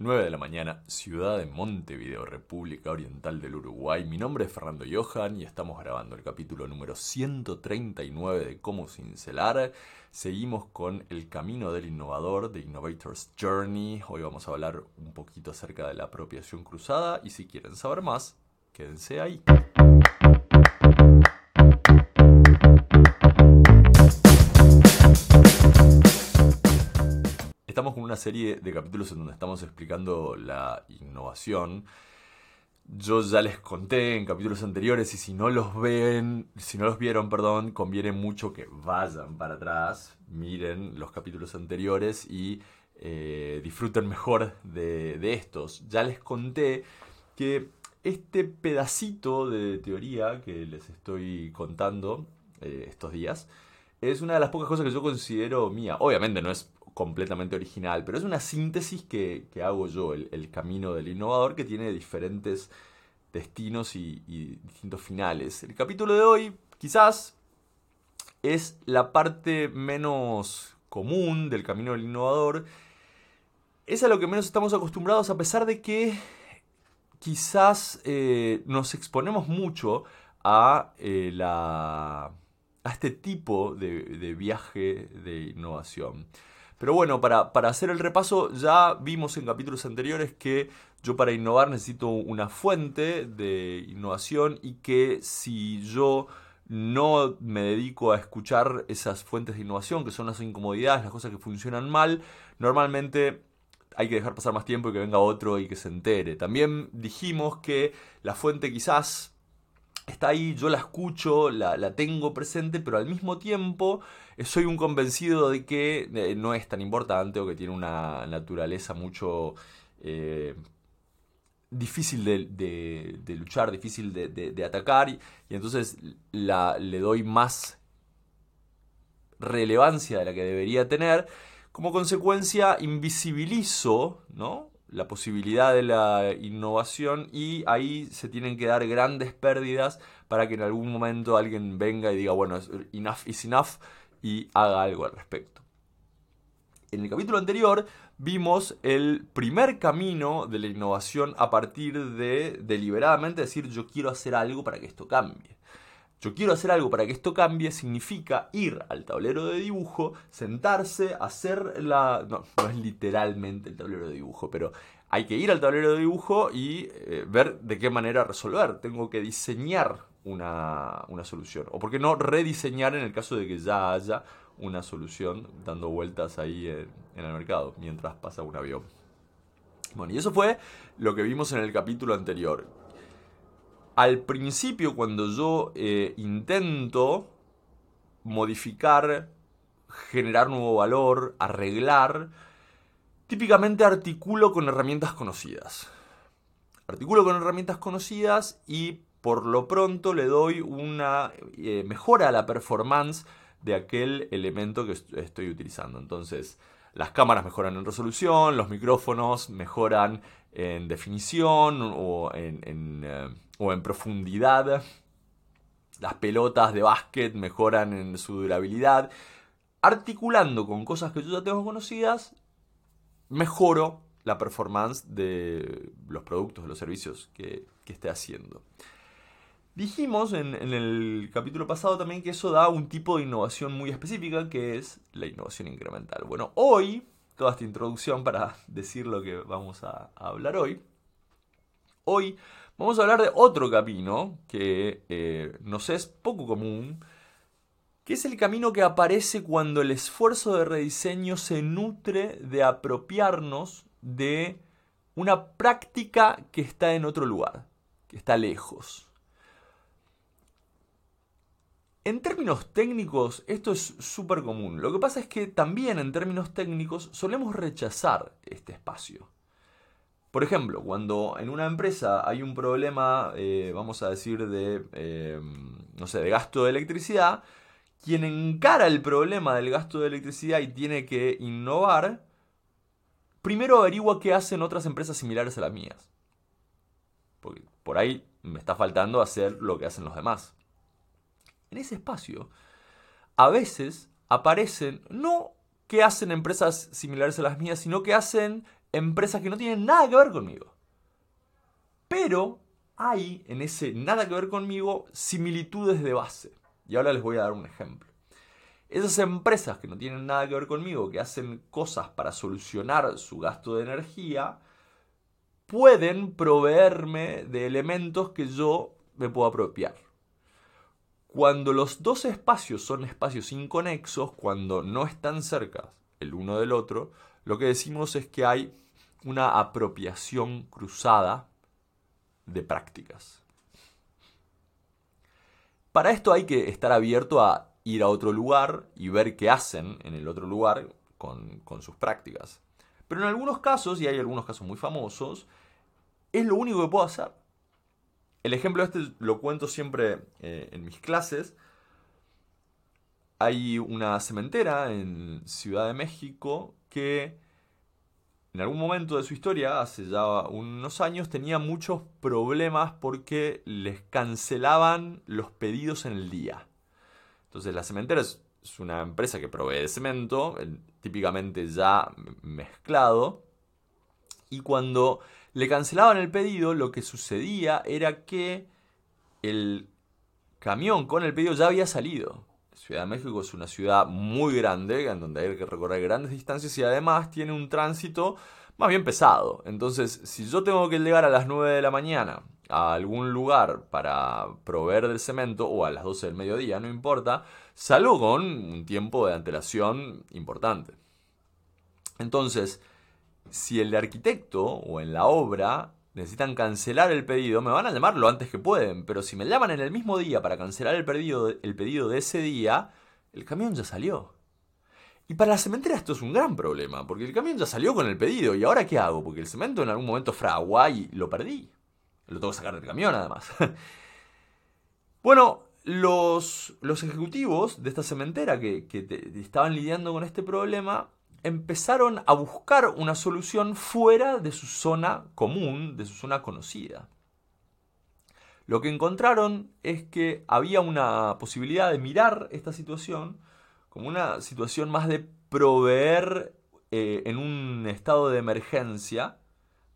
9 de la mañana, ciudad de Montevideo, República Oriental del Uruguay. Mi nombre es Fernando Johan y estamos grabando el capítulo número 139 de Cómo Cincelar. Seguimos con el camino del innovador, de Innovator's Journey. Hoy vamos a hablar un poquito acerca de la apropiación cruzada y si quieren saber más, quédense ahí. Serie de capítulos en donde estamos explicando la innovación. Yo ya les conté en capítulos anteriores y si no los ven, si no los vieron, perdón, conviene mucho que vayan para atrás, miren los capítulos anteriores y eh, disfruten mejor de, estos. Ya les conté que este pedacito de teoría que les estoy contando eh, estos días es una de las pocas cosas que yo considero mía. Obviamente no es completamente original, pero es una síntesis que, hago yo, el, camino del innovador que tiene diferentes destinos y, distintos finales. El capítulo de hoy quizás es la parte menos común del camino del innovador. Es a lo que menos estamos acostumbrados a pesar de que quizás eh, nos exponemos mucho a, eh, la, a este tipo de viaje de innovación. Pero bueno, para, hacer el repaso, ya vimos en capítulos anteriores que yo para innovar necesito una fuente de innovación y que si yo no me dedico a escuchar esas fuentes de innovación, que son las incomodidades, las cosas que funcionan mal, normalmente hay que dejar pasar más tiempo y que venga otro y que se entere. También dijimos que la fuente quizás está ahí, yo la escucho, la, tengo presente, pero al mismo tiempo eh, soy un convencido de que eh, no es tan importante o que tiene una naturaleza mucho eh, difícil de, luchar, difícil de, atacar, y, entonces le doy más relevancia de la que debería tener. Como consecuencia, invisibilizo ¿no? La posibilidad de la innovación y ahí se tienen que dar grandes pérdidas para que en algún momento alguien venga y diga, bueno, enough is enough y haga algo al respecto. En el capítulo anterior vimos el primer camino de la innovación a partir de deliberadamente decir yo quiero hacer algo para que esto cambie yo quiero hacer algo para que esto cambie, significa ir al tablero de dibujo, sentarse, hacer la... No, no es literalmente el tablero de dibujo, pero hay que ir al tablero de dibujo y eh, ver de qué manera resolver. Tengo que diseñar una, solución. O por qué no rediseñar en el caso de que ya haya una solución dando vueltas ahí en, en el mercado mientras pasa un avión. Bueno, y eso fue lo que vimos en el capítulo anterior al principio cuando yo eh, intento modificar, generar nuevo valor, arreglar, típicamente articulo con herramientas conocidas. Articulo con herramientas conocidas y por lo pronto le doy una eh, mejora a la performance de aquel elemento que estoy utilizando. Entonces, las cámaras mejoran en resolución, los micrófonos mejoran en definición o en, eh, o en profundidad. Las pelotas de básquet mejoran en su durabilidad. Articulando con cosas que yo ya tengo conocidas, mejoro la performance de los productos, de los servicios que, esté haciendo. Dijimos en, en, el capítulo pasado también que eso da un tipo de innovación muy específica, que es la innovación incremental. Bueno, hoy, toda esta introducción para decir lo que vamos a, a hablar hoy, hoy Vamos a hablar de otro camino que eh, nos es poco común, que es el camino que aparece cuando el esfuerzo de rediseño se nutre de apropiarnos de una práctica que está en otro lugar, que está lejos. En términos técnicos, esto es súper común. Lo que pasa es que también en términos técnicos solemos rechazar este espacio. Por ejemplo, cuando en una empresa hay un problema, eh, vamos a decir, de, eh, no sé, de gasto de electricidad, quien encara el problema del gasto de electricidad y tiene que innovar, primero averigua qué hacen otras empresas similares a las mías. Porque por ahí me está faltando hacer lo que hacen los demás. En ese espacio, a veces aparecen no que hacen empresas similares a las mías, sino que hacen empresas que no tienen nada que ver conmigo. Pero hay en ese nada que ver conmigo similitudes de base. Y ahora les voy a dar un ejemplo. Esas empresas que no tienen nada que ver conmigo, que hacen cosas para solucionar su gasto de energía, pueden proveerme de elementos que yo me puedo apropiar. Cuando los dos espacios son espacios inconexos, cuando no están cerca el uno del otro, lo que decimos es que hay una apropiación cruzada de prácticas. Para esto hay que estar abierto a ir a otro lugar y ver qué hacen en el otro lugar con, sus prácticas. Pero en algunos casos, y hay algunos casos muy famosos, es lo único que puedo hacer. El ejemplo este lo cuento siempre eh, en mis clases. Hay una cementera en Ciudad de México que en algún momento de su historia, hace ya unos años, tenía muchos problemas porque les cancelaban los pedidos en el día. Entonces la cementera es, una empresa que provee cemento, típicamente ya mezclado, y cuando le cancelaban el pedido, lo que sucedía era que el camión con el pedido ya había salido. Ciudad de México es una ciudad muy grande, en donde hay que recorrer grandes distancias y además tiene un tránsito más bien pesado. Entonces, si yo tengo que llegar a las 9 de la mañana a algún lugar para proveer del cemento o a las 12 del mediodía, no importa, salgo con un tiempo de antelación importante. Entonces, si el arquitecto o en la obra necesitan cancelar el pedido, me van a llamar lo antes que pueden, pero si me llaman en el mismo día para cancelar el pedido, el pedido de ese día, el camión ya salió. Y para la cementera esto es un gran problema, porque el camión ya salió con el pedido, ¿y ahora qué hago? Porque el cemento en algún momento fragua y lo perdí. Lo tengo que sacar del camión además. bueno, los, los, ejecutivos de esta cementera que, estaban lidiando con este problema empezaron a buscar una solución fuera de su zona común, de su zona conocida. Lo que encontraron es que había una posibilidad de mirar esta situación como una situación más de proveer eh, en un estado de emergencia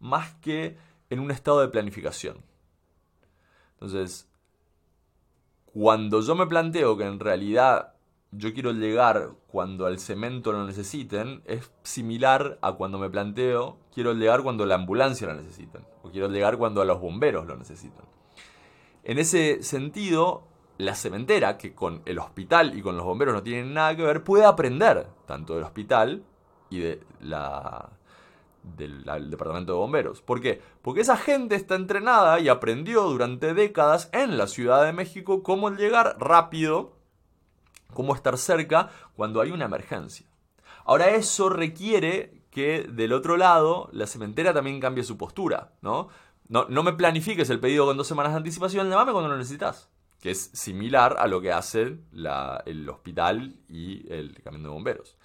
más que en un estado de planificación. Entonces, cuando yo me planteo que en realidad yo quiero llegar cuando al cemento lo necesiten, es similar a cuando me planteo quiero llegar cuando la ambulancia lo necesiten, o quiero llegar cuando a los bomberos lo necesitan. En ese sentido, la cementera, que con el hospital y con los bomberos no tienen nada que ver, puede aprender tanto del hospital y de la, del, departamento de bomberos. ¿Por qué? Porque esa gente está entrenada y aprendió durante décadas en la Ciudad de México cómo llegar rápido cómo estar cerca cuando hay una emergencia. Ahora eso requiere que del otro lado la cementera también cambie su postura, ¿no? No, me planifiques el pedido con dos semanas de anticipación, llámame cuando lo necesitas. Que es similar a lo que hace el hospital y el camión de bomberos.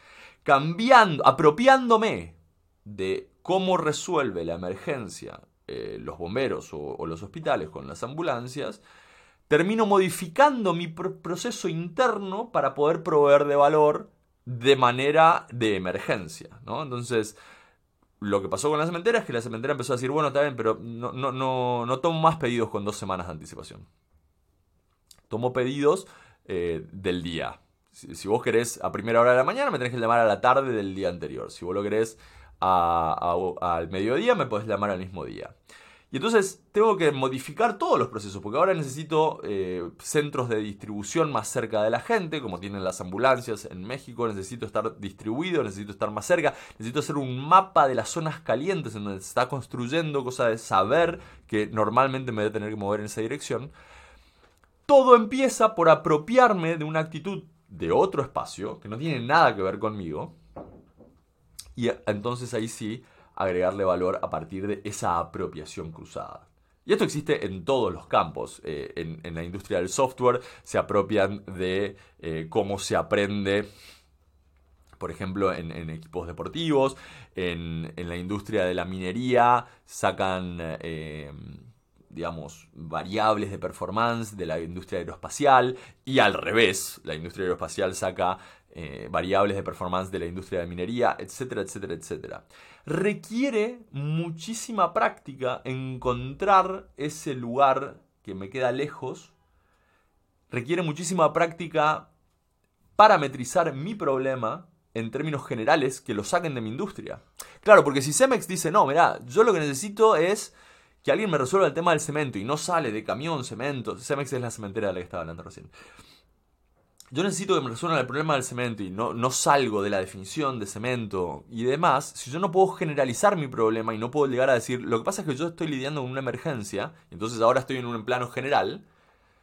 Cambiando, apropiándome de cómo resuelve la emergencia eh, los bomberos o los hospitales con las ambulancias, termino modificando mi proceso interno para poder proveer de valor de manera de emergencia, ¿no? Entonces, lo que pasó con la cementera es que la cementera empezó a decir, bueno, está bien, pero no, no, no, no tomo más pedidos con dos semanas de anticipación. Tomo pedidos eh, del día. Si, vos querés a primera hora de la mañana, me tenés que llamar a la tarde del día anterior. Si vos lo querés al mediodía, me podés llamar al mismo día. Y entonces tengo que modificar todos los procesos, porque ahora necesito eh, centros de distribución más cerca de la gente, como tienen las ambulancias en México, necesito estar distribuido, necesito estar más cerca, necesito hacer un mapa de las zonas calientes en donde se está construyendo, cosa de saber que normalmente me voy a tener que mover en esa dirección. Todo empieza por apropiarme de una actitud de otro espacio, que no tiene nada que ver conmigo, y entonces ahí sí agregarle valor a partir de esa apropiación cruzada. Y esto existe en todos los campos. Eh, en, la industria del software se apropian de eh, cómo se aprende, por ejemplo, en, equipos deportivos. En, la industria de la minería sacan eh, digamos, variables de performance de la industria aeroespacial y al revés, la industria aeroespacial saca eh, variables de performance de la industria de minería, etcétera, etcétera, etcétera. Requiere muchísima práctica encontrar ese lugar que me queda lejos. Requiere muchísima práctica parametrizar mi problema en términos generales que lo saquen de mi industria. Claro, porque si Cemex dice, no, mira, yo lo que necesito es que alguien me resuelva el tema del cemento y no sale de camión, cemento. Cemex es la cementera de la que estaba hablando recién. Yo necesito que me resuelvan el problema del cemento y no, no salgo de la definición de cemento y demás. Si yo no puedo generalizar mi problema y no puedo llegar a decir, lo que pasa es que yo estoy lidiando con una emergencia, entonces ahora estoy en un plano general.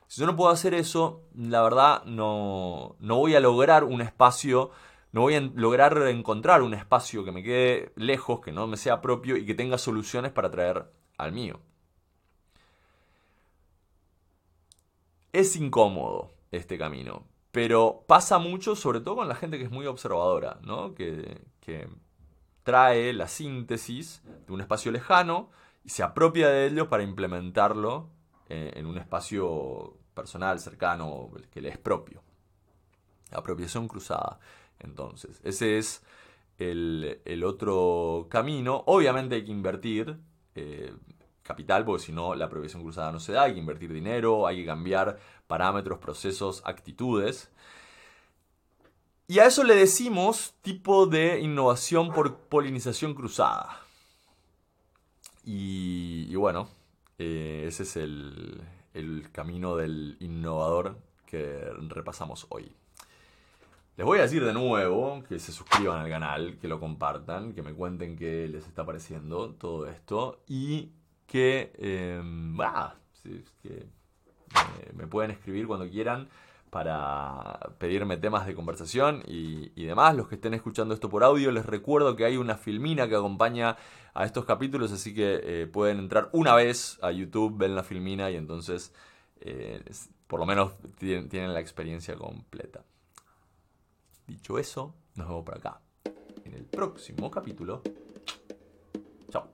Si yo no puedo hacer eso, la verdad no, no voy a lograr un espacio no voy a lograr encontrar un espacio que me quede lejos, que no me sea propio y que tenga soluciones para traer al mío. Es incómodo este camino, pero pasa mucho, sobre todo con la gente que es muy observadora, ¿no? que, trae la síntesis de un espacio lejano y se apropia de ello para implementarlo eh, en un espacio personal, cercano, que le es propio. Apropiación cruzada. Entonces, ese es el, otro camino. Obviamente hay que invertir eh, capital, porque si no la progresión cruzada no se da. Hay que invertir dinero, hay que cambiar parámetros, procesos, actitudes. Y a eso le decimos tipo de innovación por polinización cruzada. Y, bueno, eh, ese es el camino del innovador que repasamos hoy. Les voy a decir de nuevo que se suscriban al canal, que lo compartan, que me cuenten qué les está pareciendo todo esto y que, que me, pueden escribir cuando quieran para pedirme temas de conversación y, demás. Los que estén escuchando esto por audio, les recuerdo que hay una filmina que acompaña a estos capítulos, así que eh, pueden entrar una vez a YouTube, ven la filmina y entonces eh, por lo menos tienen la experiencia completa. Dicho eso, nos vemos por acá en el próximo capítulo. Chao.